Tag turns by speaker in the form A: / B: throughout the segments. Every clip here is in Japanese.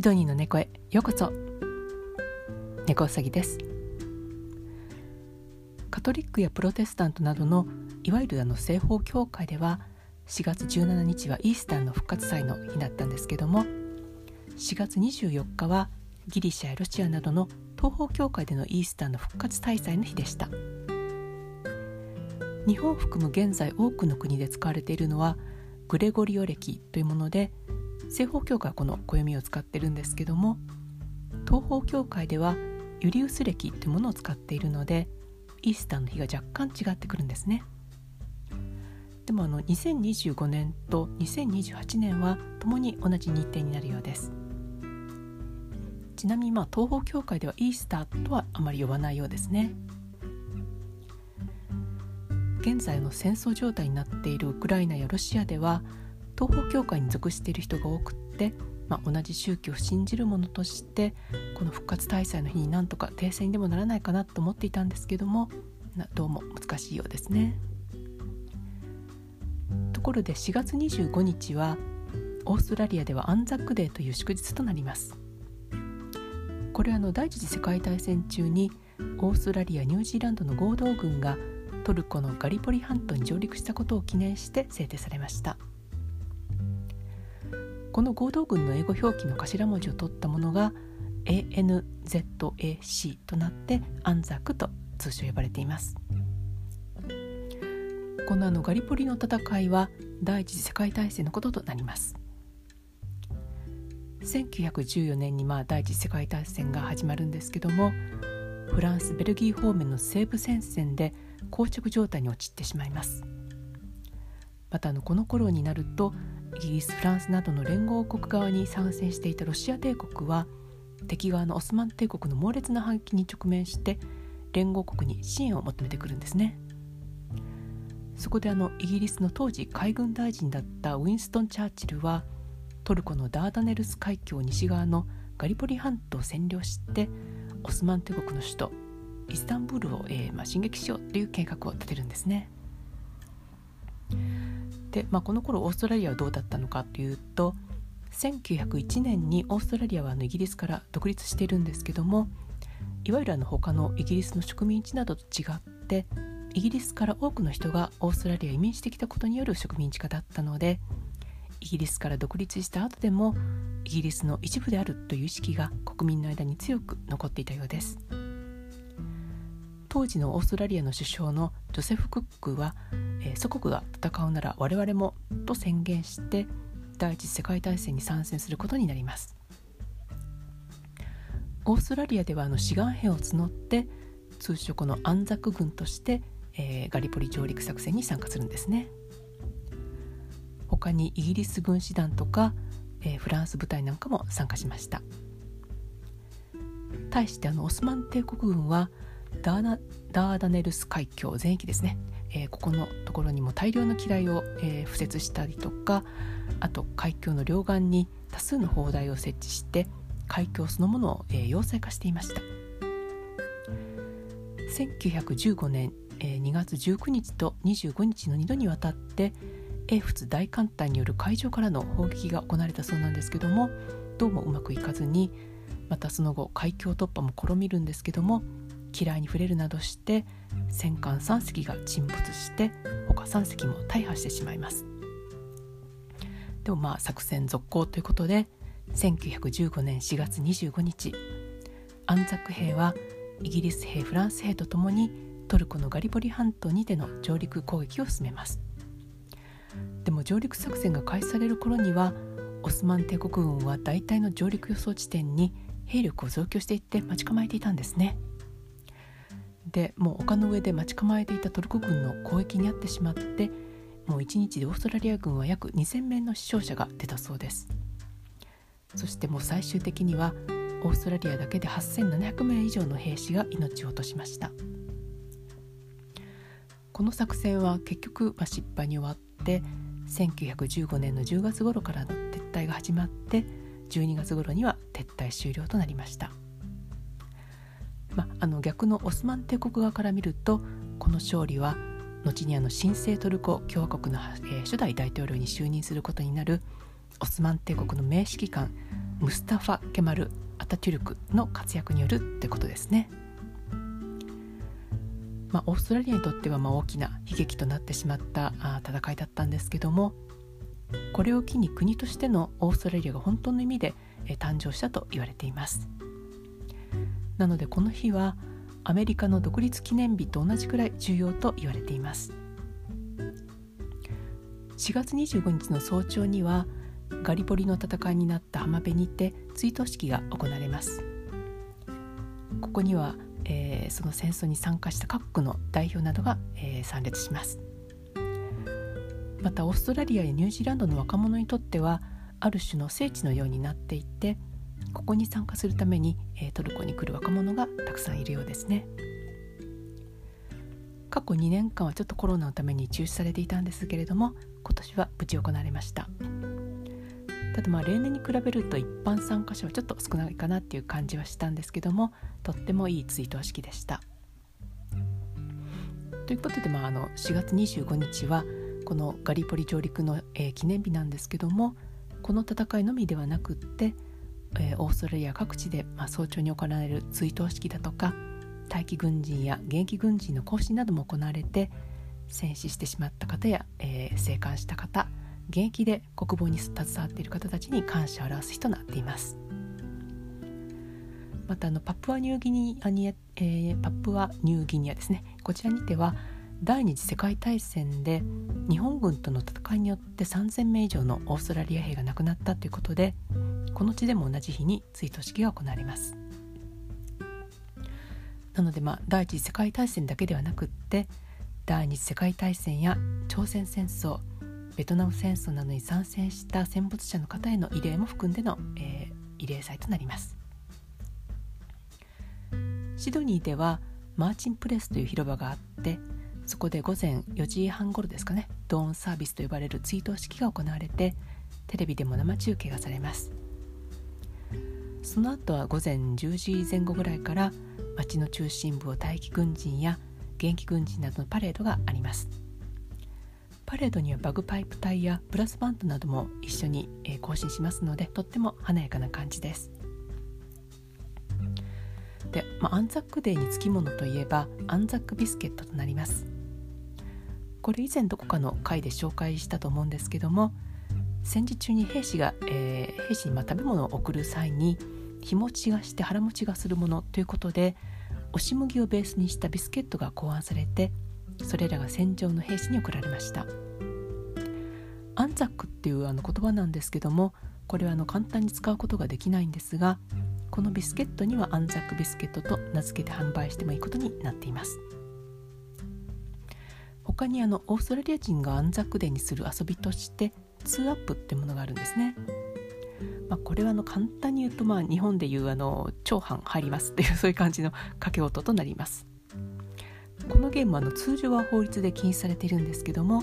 A: シドニーの猫へようこそ。猫うさぎです。カトリックやプロテスタントなどのいわゆるあの西方教会では4月17日はイースターの復活祭の日だったんですけども4月24日はギリシャやロシアなどの東方教会でのイースターの復活大祭の日でした。日本を含む現在多くの国で使われているのはグレゴリオ暦というもので西方教会はこの暦を使ってるんですけども東方教会ではユリウス暦というものを使っているのでイースターの日が若干違ってくるんですね。でもあの2025年と2028年はともに同じ日程になるようです。ちなみにまあ東方教会ではイースターとはあまり呼ばないようですね。現在の戦争状態になっているウクライナやロシアでは東方教会に属している人が多くって、まあ、同じ宗教を信じる者としてこの復活大祭の日になんとか停戦にでもならないかなと思っていたんですけどもどうも難しいようですね。ところで4月25日はオーストラリアではアンザックデーという祝日となります。これはの第一次世界大戦中にオーストラリアニュージーランドの合同軍がトルコのガリポリ半島に上陸したことを記念して制定されましたこの合同軍の英語表記の頭文字を取ったものが ANZAC となってアンザクと通称呼ばれています。このあのガリポリの戦いは第一次世界大戦のこととなります。1914年にまあ第一次世界大戦が始まるんですけどもフランスベルギー方面の西部戦線で膠着状態に陥ってしまいます。またあのこの頃になるとイギリスフランスなどの連合国側に参戦していたロシア帝国は敵側のオスマン帝国の猛烈な反撃に直面して連合国に支援を求めてくるんですねそこであのイギリスの当時海軍大臣だったウィンストン・チャーチルはトルコのダーダネルス海峡西側のガリポリ半島を占領してオスマン帝国の首都イスタンブールを、えーまあ、進撃しようという計画を立てるんですね。で、まあ、この頃オーストラリアはどうだったのかというと1901年にオーストラリアはあのイギリスから独立しているんですけどもいわゆるあの他のイギリスの植民地などと違ってイギリスから多くの人がオーストラリア移民してきたことによる植民地化だったのでイギリスから独立した後でもイギリスの一部であるという意識が国民の間に強く残っていたようです。当時のオーストラリアの首相のジョセフ・クックは、えー、祖国が戦うなら我々もと宣言して第一次世界大戦に参戦することになります。オーストラリアではあの志願兵を募って通称このアンザ軍として、えー、ガリポリ上陸作戦に参加するんですね。他にイギリス軍師団とか、えー、フランス部隊なんかも参加しました。対してあのオスマン帝国軍はダーナダーダネルス海峡全域ですね、えー、ここのところにも大量の機雷を、えー、敷設したりとかあと海峡の両岸に多数の砲台を設置して海峡そのものを、えー、要塞化していました。1915年、えー、2月19日と25日の2度にわたって英仏大艦隊による海上からの砲撃が行われたそうなんですけどもどうもうまくいかずにまたその後海峡突破も試みるんですけども嫌いに触れるなどして戦艦3隻が沈没して他3隻も大破してしまいます。でもまあ作戦続行ということで1915年4月25日アンザク兵はイギリス兵フランス兵とともにトルコのガリポリ半島にての上陸攻撃を進めます。でも上陸作戦が開始される頃にはオスマン帝国軍は大体の上陸予想地点に兵力を増強していって待ち構えていたんですね。でもう丘の上で待ち構えていたトルコ軍の攻撃に遭ってしまってもう1日でオーストラリア軍は約2000名の死傷者が出たそうです。そしてもう最終的にはオーストラリアだけで8700名以上の兵士が命を落としました。この作戦は結局、ま、失敗に終わって1915年の10月頃からの撤退が始まって12月頃には撤退終了となりました。まあ、の逆のオスマン帝国側から見るとこの勝利は後にあの新生トルコ共和国の、え、初代大統領に就任することになるオスマン帝国の名指揮官ムスタファ・ケマル・アタチュルクの活躍によるってことですね。まあ、オーストラリアにとってはま大きな悲劇となってしまったあ戦いだったんですけどもこれを機に国としてのオーストラリアが本当の意味で、え誕生したと言われていますなのでこの日はアメリカの独立記念日と同じくらい重要と言われています。4月25日の早朝にはガリポリの戦いになった浜辺にて追悼式が行われます。ここには、えー、その戦争に参加した各国の代表などが、えー、参列します。またオーストラリアやニュージーランドの若者にとってはある種の聖地のようになっていてここに参加するために、えー、トルコに来る若者がたくさんいるようですね。過去2年間はちょっとコロナのために中止されていたんですけれども今年は無事行われました。ただまあ例年に比べると一般参加者はちょっと少ないかなっていう感じはしたんですけどもとってもいい追悼式でした。ということで、まあ、あの4月25日はこのガリポリ上陸の、えー、記念日なんですけどもこの戦いのみではなくって、えー、オーストラリア各地で、まあ、早朝に行われる追悼式だとか待機軍人や現役軍人の行進なども行われて戦死してしまった方や、えー、生還した方現役で国防に携わっている方たちに感謝を表す日となっています。またあのパプアニューギニアに、えー、パプアニューギニアですね。こちらにては第二次世界大戦で日本軍との戦いによって3000名以上のオーストラリア兵が亡くなったということでこの地でも同じ日に追悼式が行われます。なのでまあ第一次世界大戦だけではなくって第二次世界大戦や朝鮮戦争ベトナム戦争などに参戦した戦没者の方への慰霊も含んでの、えー、慰霊祭となります。シドニーではマーチンプレスという広場があってそこで午前4時半頃ですかねドーンサービスと呼ばれる追悼式が行われてテレビでも生中継がされます。その後は午前10時前後ぐらいから町の中心部を待機軍人や現役軍人などのパレードがあります。パレードにはバグパイプ隊やブラスバンドなども一緒に、行進しますのでとっても華やかな感じです。で、まあ、アンザックデーにつきものといえばアンザックビスケットとなります。これ以前どこかの回で紹介したと思うんですけども戦時中に兵士が、えー、兵士にま食べ物を送る際に日持ちがして腹持ちがするものということで押し麦をベースにしたビスケットが考案されてそれらが戦場の兵士に送られました。アンザックっていうあの言葉なんですけどもこれはあの簡単に使うことができないんですがこのビスケットにはアンザックビスケットと名付けて販売してもいいことになっています。他にあのオーストラリア人がアンザックデーにする遊びとして Two-up ってものがあるんですね。まあ、これはあの簡単に言うとまあ日本でいうあの丁半入りますっていうそういう感じの賭け事となります。このゲームはあの通常は法律で禁止されているんですけども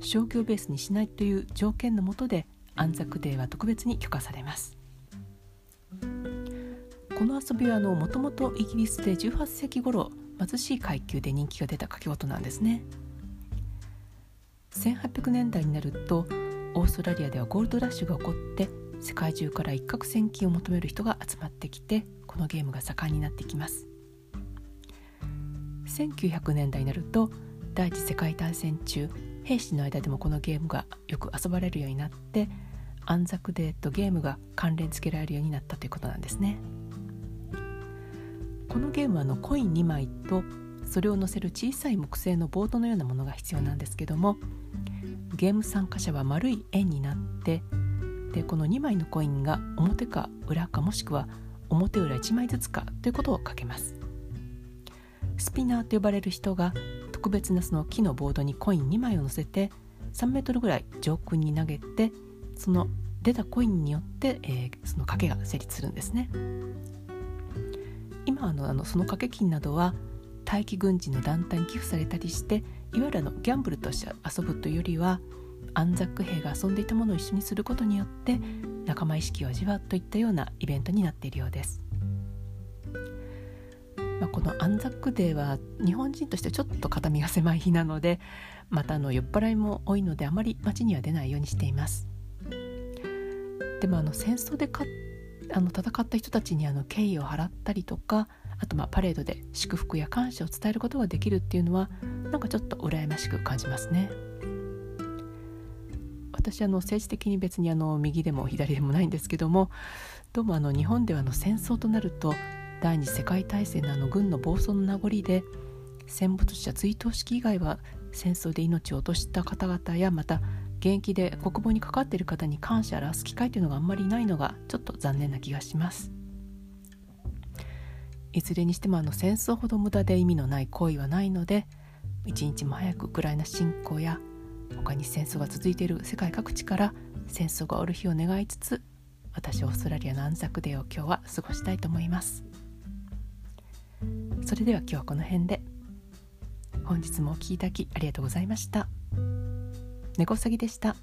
A: 商業ベースにしないという条件のもとでアンザクデーは特別に許可されます。この遊びはもともとイギリスで18世紀頃貧しい階級で人気が出た掛け音なんですね。1800年代になるとオーストラリアではゴールドラッシュが起こって世界中から一攫千金を求める人が集まってきてこのゲームが盛んになってきます。1900年代になると第一次世界大戦中兵士の間でもこのゲームがよく遊ばれるようになってアンザクデーとゲームが関連付けられるようになったということなんですね。このゲームはのコイン2枚とそれを載せる小さい木製のボードのようなものが必要なんですけどもゲーム参加者は丸い円になってでこの2枚のコインが表か裏かもしくは表裏1枚ずつかということをかけます。スピナーと呼ばれる人が特別なその木のボードにコイン2枚を乗せて3メートルぐらい上空に投げてその出たコインによって、えー、その賭けが成立するんですね。今あのあのその掛け金などは待機軍人の団体に寄付されたりしていわゆるあのギャンブルとして遊ぶというよりはアンザック兵が遊んでいたものを一緒にすることによって仲間意識を味わうといったようなイベントになっているようです。まあ、このアンザックデーは日本人としてちょっと肩身が狭い日なのでまたあの酔っ払いも多いのであまり街には出ないようにしていますでもあの戦争でかあの戦った人たちにあの敬意を払ったりとかあとまあパレードで祝福や感謝を伝えることができるっていうのはなんかちょっと羨ましく感じますね。私あの政治的に別にあの右でも左でもないんですけどもどうもあの日本ではあの戦争となると第二次世界大戦のあの軍の暴走の名残で戦没者追悼式以外は戦争で命を落とした方々やまた現役で国防に関わっている方に感謝を表す機会というのがあんまりないのがちょっと残念な気がしますいずれにしてもあの戦争ほど無駄で意味のない行為はないので一日も早くウクライナ侵攻や他に戦争が続いている世界各地から戦争が終わる日を願いつつ私オーストラリアの安息デーを今日は過ごしたいと思いますそれでは今日はこの辺で本日もお聴きいただきありがとうございました猫うさぎでした。